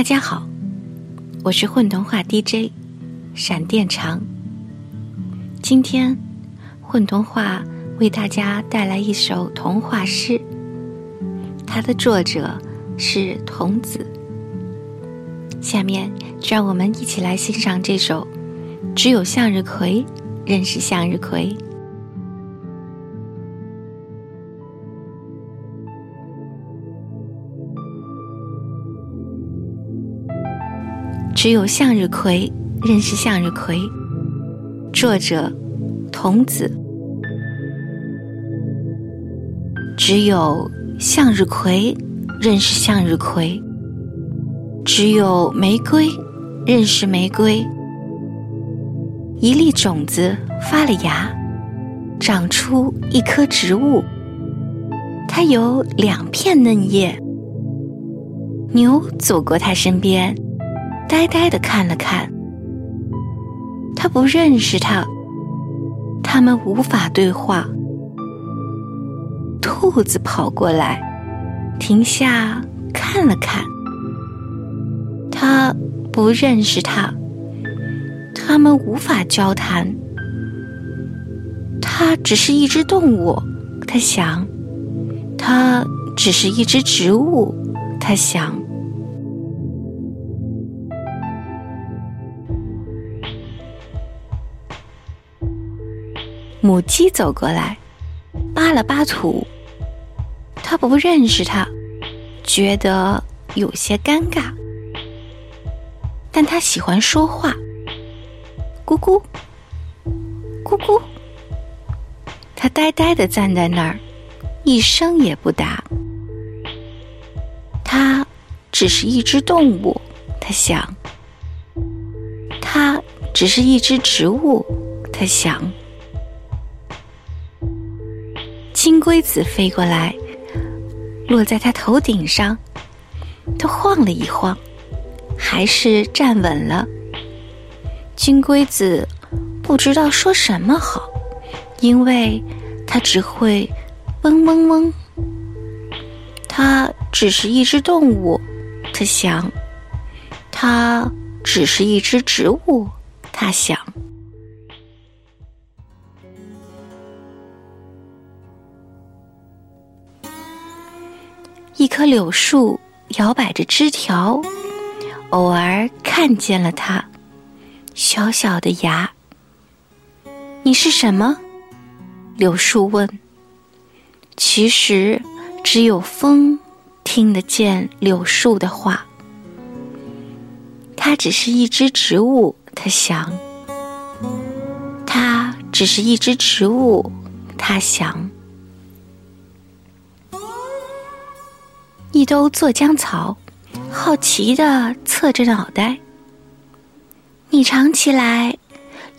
大家好，我是混童话 DJ 闪电长。今天混童话为大家带来一首童话诗，它的作者是童子。下面就让我们一起来欣赏这首《只有向日葵认识向日葵》。只有向日葵认识向日葵。作者：童子。只有向日葵认识向日葵。只有玫瑰认识玫瑰。一粒种子发了芽，长出一棵植物。它有两片嫩叶。牛走过它身边。呆呆的看了看，他不认识他，他们无法对话。兔子跑过来，停下看了看，他不认识他，他们无法交谈。它只是一只动物，他想；它只是一只植物，他想。母鸡走过来，扒了扒土。它不认识它，觉得有些尴尬。但它喜欢说话。咕咕，咕咕。它呆呆的站在那儿，一声也不答。它只是一只动物，它想。它只是一只植物，它想。金龟子飞过来，落在他头顶上，他晃了一晃，还是站稳了。金龟子不知道说什么好，因为它只会嗡嗡嗡。它只是一只动物，它想；它只是一只植物，它想。一棵柳树摇摆着枝条，偶尔看见了它，小小的芽。你是什么？柳树问。其实，只有风听得见柳树的话。它只是一只植物，它想。它只是一只植物，它想。兜做浆草，好奇的侧着脑袋。你尝起来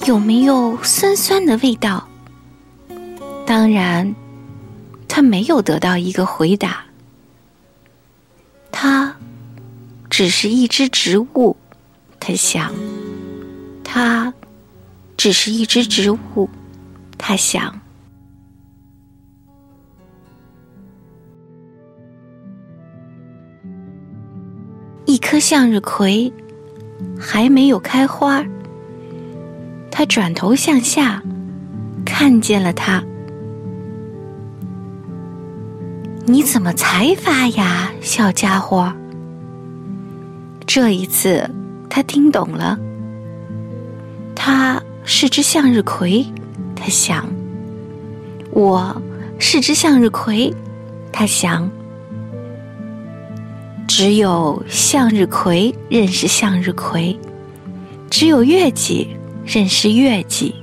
有没有酸酸的味道？当然，他没有得到一个回答。它只是一只植物，他想。它只是一只植物，他想。颗向日葵还没有开花，他转头向下，看见了它。你怎么才发芽，小家伙？这一次他听懂了，它是只向日葵，他想。我是只向日葵，他想。只有向日葵认识向日葵，只有月季认识月季。